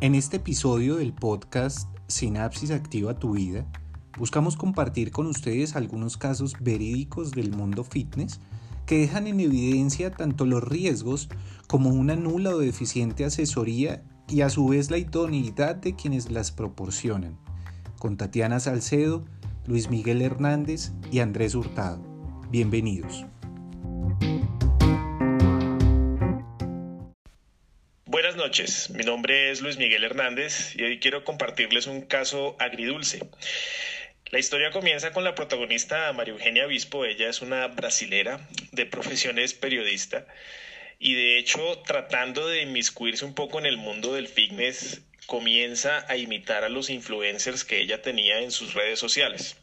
En este episodio del podcast Sinapsis Activa tu Vida, buscamos compartir con ustedes algunos casos verídicos del mundo fitness que dejan en evidencia tanto los riesgos como una nula o deficiente asesoría y a su vez la idoneidad de quienes las proporcionan, con Tatiana Salcedo, Luis Miguel Hernández y Andrés Hurtado. Bienvenidos. Noches, mi nombre es Luis Miguel Hernández y hoy quiero compartirles un caso agridulce. La historia comienza con la protagonista María Eugenia Bispo, ella es una brasilera de profesiones periodista y de hecho tratando de inmiscuirse un poco en el mundo del fitness comienza a imitar a los influencers que ella tenía en sus redes sociales.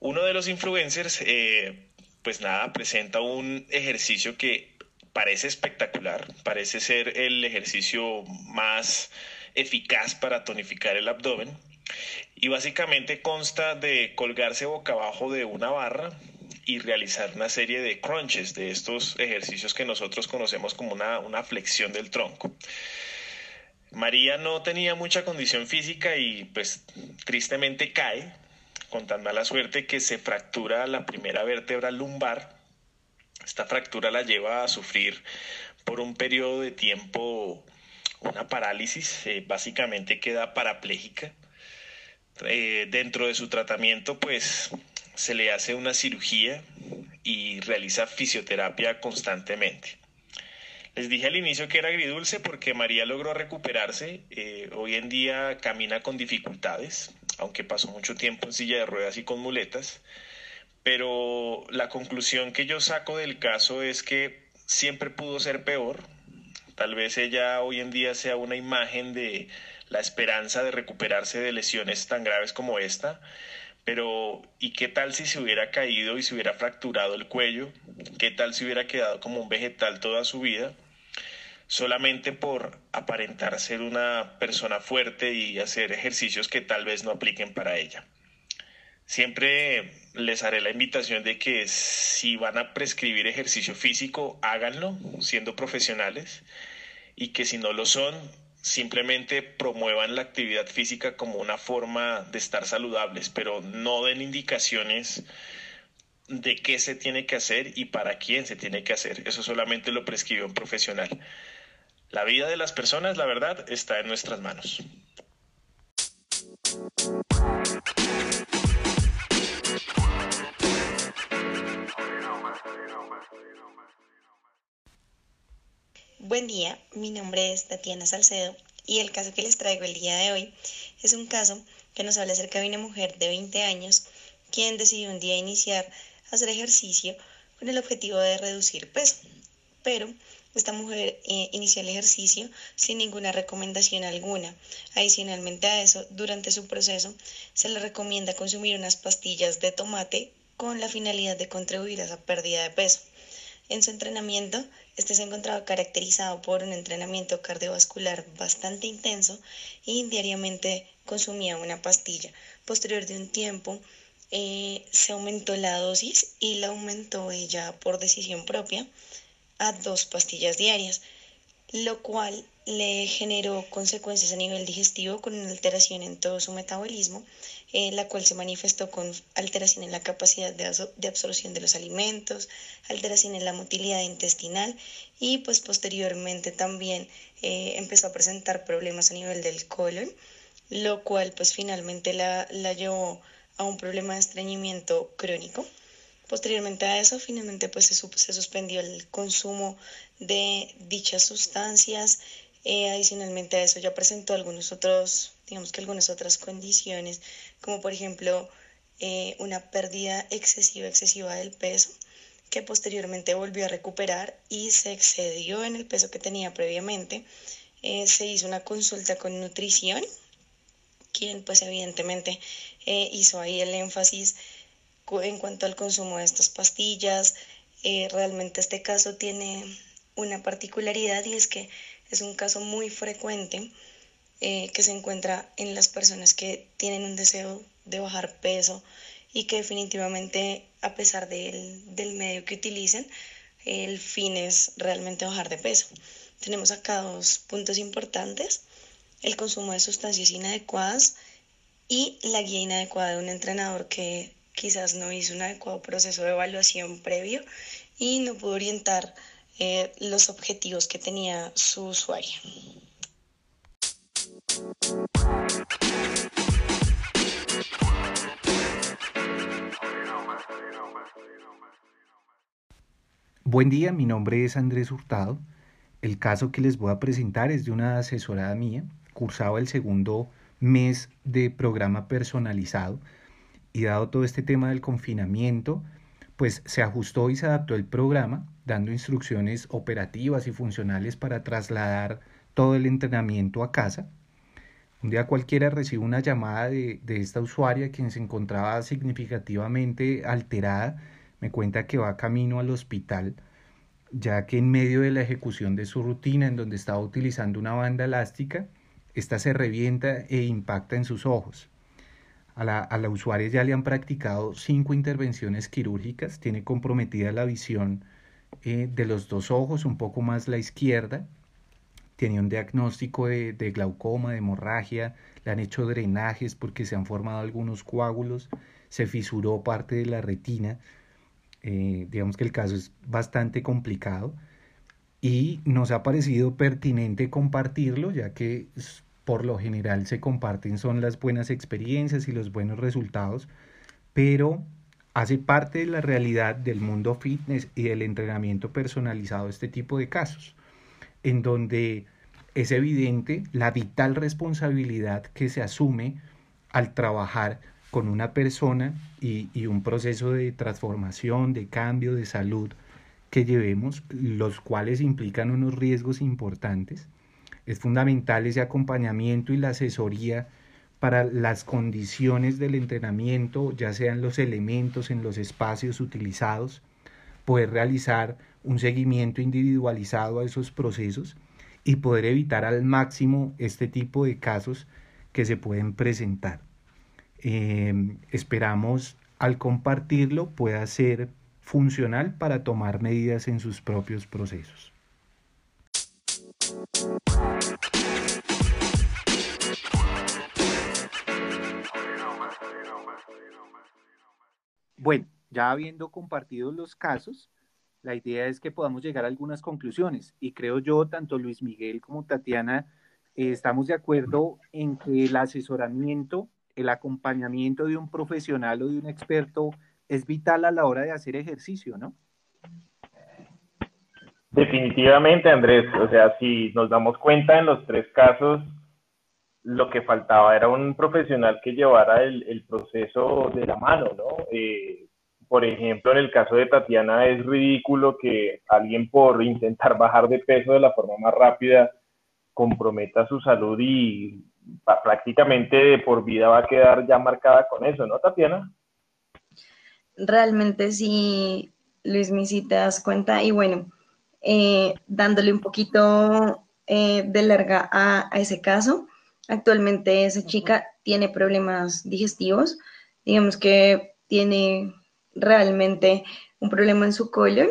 Uno de los influencers, eh, pues nada, presenta un ejercicio que parece espectacular, parece ser el ejercicio más eficaz para tonificar el abdomen y básicamente consta de colgarse boca abajo de una barra y realizar una serie de crunches de estos ejercicios que nosotros conocemos como una, una flexión del tronco. María no tenía mucha condición física y pues tristemente cae con tan mala suerte que se fractura la primera vértebra lumbar esta fractura la lleva a sufrir por un periodo de tiempo una parálisis, eh, básicamente queda parapléjica. Eh, dentro de su tratamiento, pues se le hace una cirugía y realiza fisioterapia constantemente. Les dije al inicio que era agridulce porque María logró recuperarse. Eh, hoy en día camina con dificultades, aunque pasó mucho tiempo en silla de ruedas y con muletas pero la conclusión que yo saco del caso es que siempre pudo ser peor. Tal vez ella hoy en día sea una imagen de la esperanza de recuperarse de lesiones tan graves como esta, pero ¿y qué tal si se hubiera caído y se hubiera fracturado el cuello? ¿Qué tal si hubiera quedado como un vegetal toda su vida? solamente por aparentar ser una persona fuerte y hacer ejercicios que tal vez no apliquen para ella. Siempre les haré la invitación de que si van a prescribir ejercicio físico, háganlo siendo profesionales y que si no lo son, simplemente promuevan la actividad física como una forma de estar saludables, pero no den indicaciones de qué se tiene que hacer y para quién se tiene que hacer. Eso solamente lo prescribe un profesional. La vida de las personas, la verdad, está en nuestras manos. Buen día, mi nombre es Tatiana Salcedo y el caso que les traigo el día de hoy es un caso que nos habla acerca de una mujer de 20 años quien decidió un día iniciar a hacer ejercicio con el objetivo de reducir peso. Pero esta mujer eh, inició el ejercicio sin ninguna recomendación alguna. Adicionalmente a eso, durante su proceso se le recomienda consumir unas pastillas de tomate con la finalidad de contribuir a esa pérdida de peso. En su entrenamiento, este se encontraba caracterizado por un entrenamiento cardiovascular bastante intenso y diariamente consumía una pastilla. Posterior de un tiempo, eh, se aumentó la dosis y la aumentó ella por decisión propia a dos pastillas diarias, lo cual le generó consecuencias a nivel digestivo con una alteración en todo su metabolismo eh, la cual se manifestó con alteración en la capacidad de, absorción de los alimentos, alteración en la motilidad intestinal y pues posteriormente también eh, empezó a presentar problemas a nivel del colon, lo cual pues finalmente la, la llevó a un problema de estreñimiento crónico. Posteriormente a eso, finalmente pues se, se suspendió el consumo de dichas sustancias. Eh, adicionalmente a eso ya presentó algunos otros digamos que algunas otras condiciones, como por ejemplo eh, una pérdida excesiva, excesiva del peso, que posteriormente volvió a recuperar y se excedió en el peso que tenía previamente. Eh, se hizo una consulta con nutrición, quien pues evidentemente eh, hizo ahí el énfasis en cuanto al consumo de estas pastillas. realmente este caso tiene una particularidad y es que es un caso muy frecuente eh, que se encuentra en las personas que tienen un deseo de bajar peso y que definitivamente a pesar del, medio que utilicen, el fin es realmente bajar de peso. Tenemos acá dos puntos importantes. el consumo de sustancias inadecuadas y la guía inadecuada de un entrenador que quizás no hizo un adecuado proceso de evaluación previo y no pudo orientar eh, los objetivos que tenía su usuaria. Buen día, mi nombre es Andrés Hurtado. El caso que les voy a presentar es de una asesorada mía, cursaba el segundo mes de programa personalizado y dado todo este tema del confinamiento, pues se ajustó y se adaptó el programa, dando instrucciones operativas y funcionales para trasladar todo el entrenamiento a casa. Un día cualquiera recibo una llamada de, de esta usuaria quien se encontraba significativamente alterada me cuenta que va camino al hospital, ya que en medio de la ejecución de su rutina, en donde estaba utilizando una banda elástica, esta se revienta e impacta en sus ojos. A la, a la usuaria ya le han practicado cinco intervenciones quirúrgicas, tiene comprometida la visión eh, de los dos ojos, un poco más la izquierda, tiene un diagnóstico de, de, glaucoma, de hemorragia, le han hecho drenajes porque se han formado algunos coágulos, se fisuró parte de la retina, eh, digamos que el caso es bastante complicado y nos ha parecido pertinente compartirlo, ya que por lo general se comparten son las buenas experiencias y los buenos resultados, pero hace parte de la realidad del mundo fitness y del entrenamiento personalizado este tipo de casos, en donde es evidente la vital responsabilidad que se asume al trabajar con una persona y, y, un proceso de transformación, de cambio, de salud que llevemos, los cuales implican unos riesgos importantes. Es fundamental ese acompañamiento y la asesoría para las condiciones del entrenamiento, ya sean los elementos en los espacios utilizados, poder realizar un seguimiento individualizado a esos procesos y poder evitar al máximo este tipo de casos que se pueden presentar. Eh, esperamos al compartirlo pueda ser funcional para tomar medidas en sus propios procesos. Bueno, ya habiendo compartido los casos, la idea es que podamos llegar a algunas conclusiones y creo yo, tanto Luis Miguel como Tatiana, eh, estamos de acuerdo en que el asesoramiento el acompañamiento de un profesional o de un experto es vital a la hora de hacer ejercicio, ¿no? Definitivamente, Andrés. O sea, si nos damos cuenta en los tres casos, lo que faltaba era un profesional que llevara el, proceso de la mano, ¿no? Eh, por ejemplo, en el caso de Tatiana es ridículo que alguien por intentar bajar de peso de la forma más rápida comprometa su salud y prácticamente por vida va a quedar ya marcada con eso, ¿no, Tatiana? Realmente sí, Luis, me si te das cuenta, y bueno, eh, dándole un poquito eh, de larga a, a, ese caso, actualmente esa chica tiene problemas digestivos, digamos que tiene realmente un problema en su colon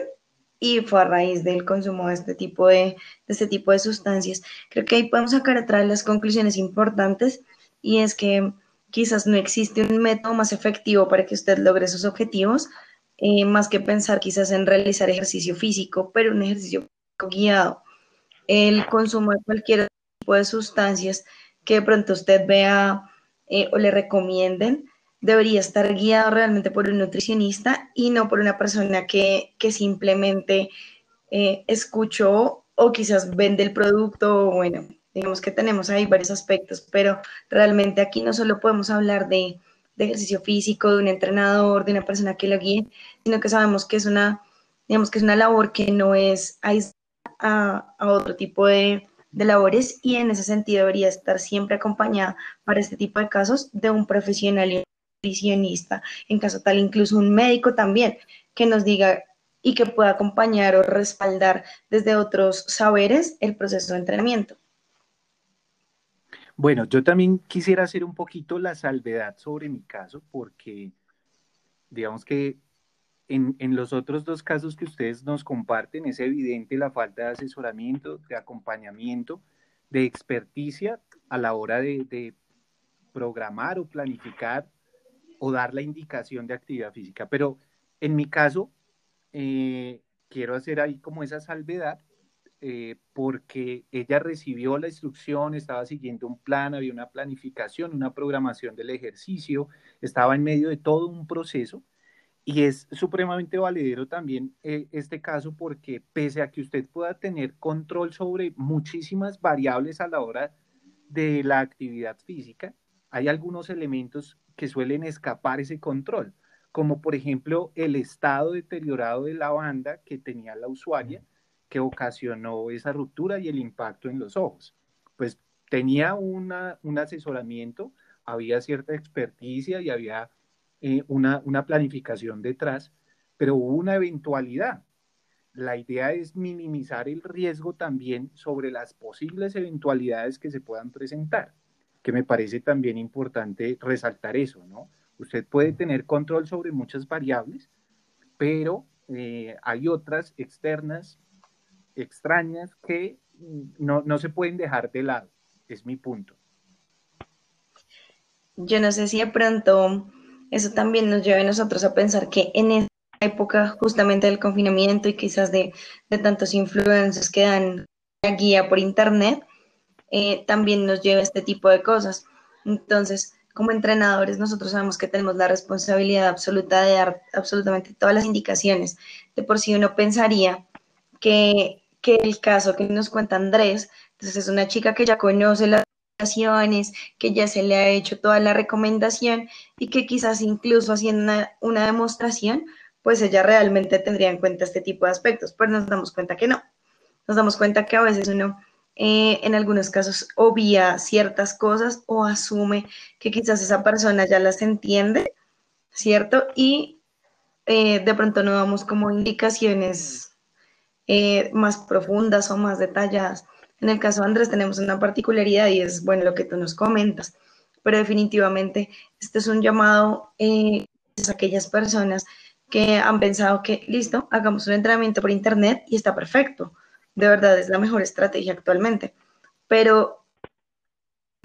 y fue a raíz del consumo de este tipo de, este tipo de sustancias. Creo que ahí podemos sacar atrás las conclusiones importantes y es que quizás no existe un método más efectivo para que usted logre sus objetivos, eh, más que pensar quizás en realizar ejercicio físico, pero un ejercicio guiado. El consumo de cualquier tipo de sustancias que de pronto usted vea eh, o le recomienden, debería estar guiado realmente por un nutricionista y no por una persona que, que simplemente eh, escuchó o quizás vende el producto, bueno, digamos que tenemos ahí varios aspectos, pero realmente aquí no solo podemos hablar de, de, ejercicio físico, de un entrenador, de una persona que lo guíe, sino que sabemos que es una, digamos que es una labor que no es a, a otro tipo de, de labores y en ese sentido debería estar siempre acompañada para este tipo de casos de un profesional nutricionista, en caso tal, incluso un médico también, que nos diga y que pueda acompañar o respaldar desde otros saberes el proceso de entrenamiento. Bueno, yo también quisiera hacer un poquito la salvedad sobre mi caso, porque digamos que en, en, los otros dos casos que ustedes nos comparten es evidente la falta de asesoramiento, de acompañamiento de experticia a la hora de, programar o planificar o dar la indicación de actividad física. Pero en mi caso, eh, quiero hacer ahí como esa salvedad eh, porque ella recibió la instrucción, estaba siguiendo un plan, había una planificación, una programación del ejercicio, estaba en medio de todo un proceso y es supremamente valedero también eh, este caso porque pese a que usted pueda tener control sobre muchísimas variables a la hora de la actividad física, hay algunos elementos que suelen escapar ese control, como por ejemplo el estado deteriorado de la banda que tenía la usuaria, que ocasionó esa ruptura y el impacto en los ojos. Pues tenía un asesoramiento, había cierta experticia y había eh, una, una planificación detrás, pero hubo una eventualidad. La idea es minimizar el riesgo también sobre las posibles eventualidades que se puedan presentar, que me parece también importante resaltar eso, ¿no? Usted puede tener control sobre muchas variables, pero eh, hay otras externas, extrañas, que no, no se pueden dejar de lado. Es mi punto. Yo no sé si de pronto eso también nos lleva a nosotros a pensar que en esta época justamente del confinamiento y quizás de, tantos influencers que dan la guía por internet, eh, también nos lleva a este tipo de cosas. Entonces, como entrenadores, nosotros sabemos que tenemos la responsabilidad absoluta de dar absolutamente todas las indicaciones. De por sí uno pensaría que, que el caso que nos cuenta Andrés, entonces es una chica que ya conoce la que ya se le ha hecho toda la recomendación y que quizás incluso haciendo una, demostración, pues ella realmente tendría en cuenta este tipo de aspectos, pero nos damos cuenta que no. Nos damos cuenta que a veces uno eh, en algunos casos obvia ciertas cosas o asume que quizás esa persona ya las entiende, ¿cierto? Y eh, de pronto no damos como indicaciones eh, más profundas o más detalladas. En el caso de Andrés tenemos una particularidad y es, bueno, lo que tú nos comentas, pero definitivamente este es un llamado a aquellas personas que han pensado que, listo, hagamos un entrenamiento por internet y está perfecto. De verdad, es la mejor estrategia actualmente. Pero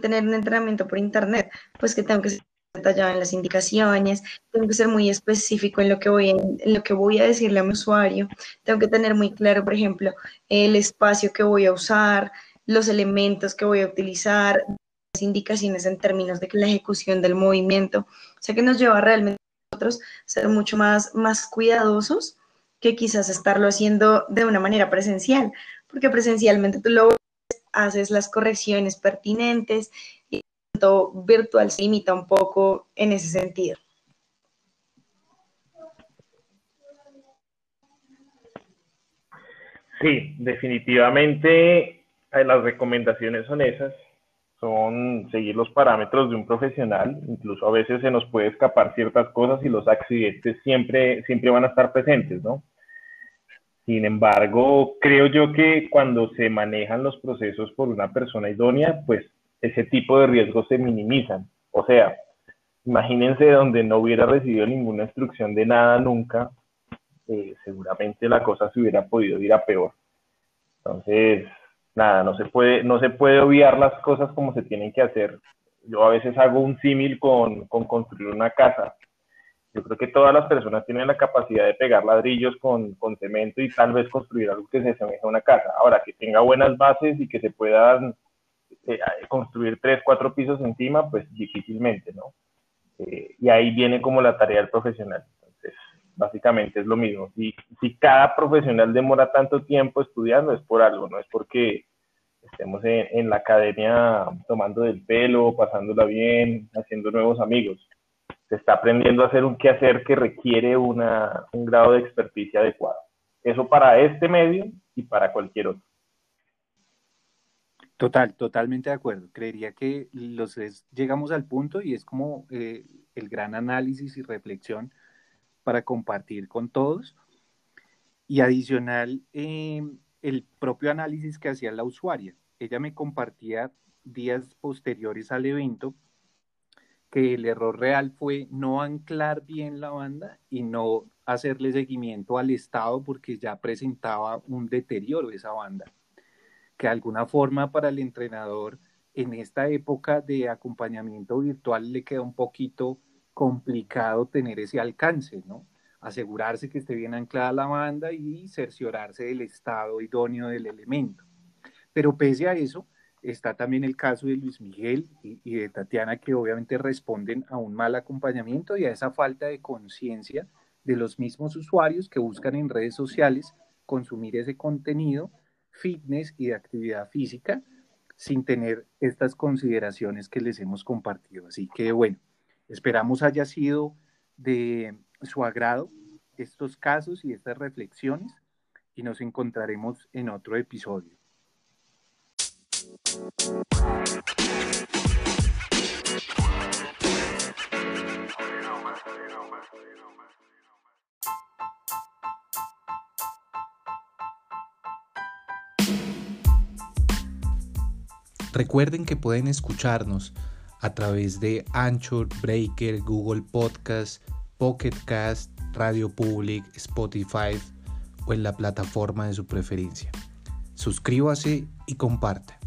tener un entrenamiento por internet, pues que tengo que ser detallado en las indicaciones, tengo que ser muy específico en lo que voy, en, lo que voy a decirle a mi usuario, tengo que tener muy claro, por ejemplo, el espacio que voy a usar, los elementos que voy a utilizar, las indicaciones en términos de la ejecución del movimiento, o sea que nos lleva realmente a nosotros ser mucho más, más cuidadosos que quizás estarlo haciendo de una manera presencial, porque presencialmente tú lo haces las correcciones pertinentes virtual se limita un poco en ese sentido. Sí, definitivamente eh, las recomendaciones son esas, son seguir los parámetros de un profesional, incluso a veces se nos puede escapar ciertas cosas y los accidentes siempre, siempre van a estar presentes, ¿no? Sin embargo, creo yo que cuando se manejan los procesos por una persona idónea, pues ese tipo de riesgos se minimizan. O sea, imagínense donde no hubiera recibido ninguna instrucción de nada nunca, eh, seguramente la cosa se hubiera podido ir a peor. Entonces, nada, no se puede, no se puede obviar las cosas como se tienen que hacer. Yo a veces hago un símil con, con construir una casa. Yo creo que todas las personas tienen la capacidad de pegar ladrillos con, con cemento y tal vez construir algo que se asemeje a una casa. Ahora, que tenga buenas bases y que se puedan eh, construir tres, cuatro pisos encima, pues difícilmente, ¿no? Eh, y ahí viene como la tarea del profesional. Básicamente es lo mismo. Si, si cada profesional demora tanto tiempo estudiando, es por algo, no es porque estemos en, la academia tomando del pelo, pasándola bien, haciendo nuevos amigos. Se está aprendiendo a hacer un quehacer que requiere una, un grado de experticia adecuado. Eso para este medio y para cualquier otro. Total, totalmente de acuerdo. Creería que los llegamos al punto y es como eh, el gran análisis y reflexión para compartir con todos. Y adicional, em, el propio análisis que hacía la usuaria. Ella me compartía días posteriores al evento que el error real fue no anclar bien la banda y no hacerle seguimiento al estado porque ya presentaba un deterioro esa banda. que de alguna forma para el entrenador en esta época de acompañamiento virtual le queda un poquito complicado tener ese alcance, ¿no? Asegurarse que esté bien anclada la banda y cerciorarse del estado idóneo del elemento. Pero pese a eso, está también el caso de Luis Miguel y, de Tatiana que obviamente responden a un mal acompañamiento y a esa falta de conciencia de los mismos usuarios que buscan en redes sociales consumir ese contenido fitness y de actividad física sin tener estas consideraciones que les hemos compartido. Así que bueno, esperamos haya sido de su agrado estos casos y estas reflexiones y nos encontraremos en otro episodio. Recuerden que pueden escucharnos a través de Anchor, Breaker, Google Podcast, Pocket Cast, Radio Public, Spotify o en la plataforma de su preferencia. Suscríbase y comparta.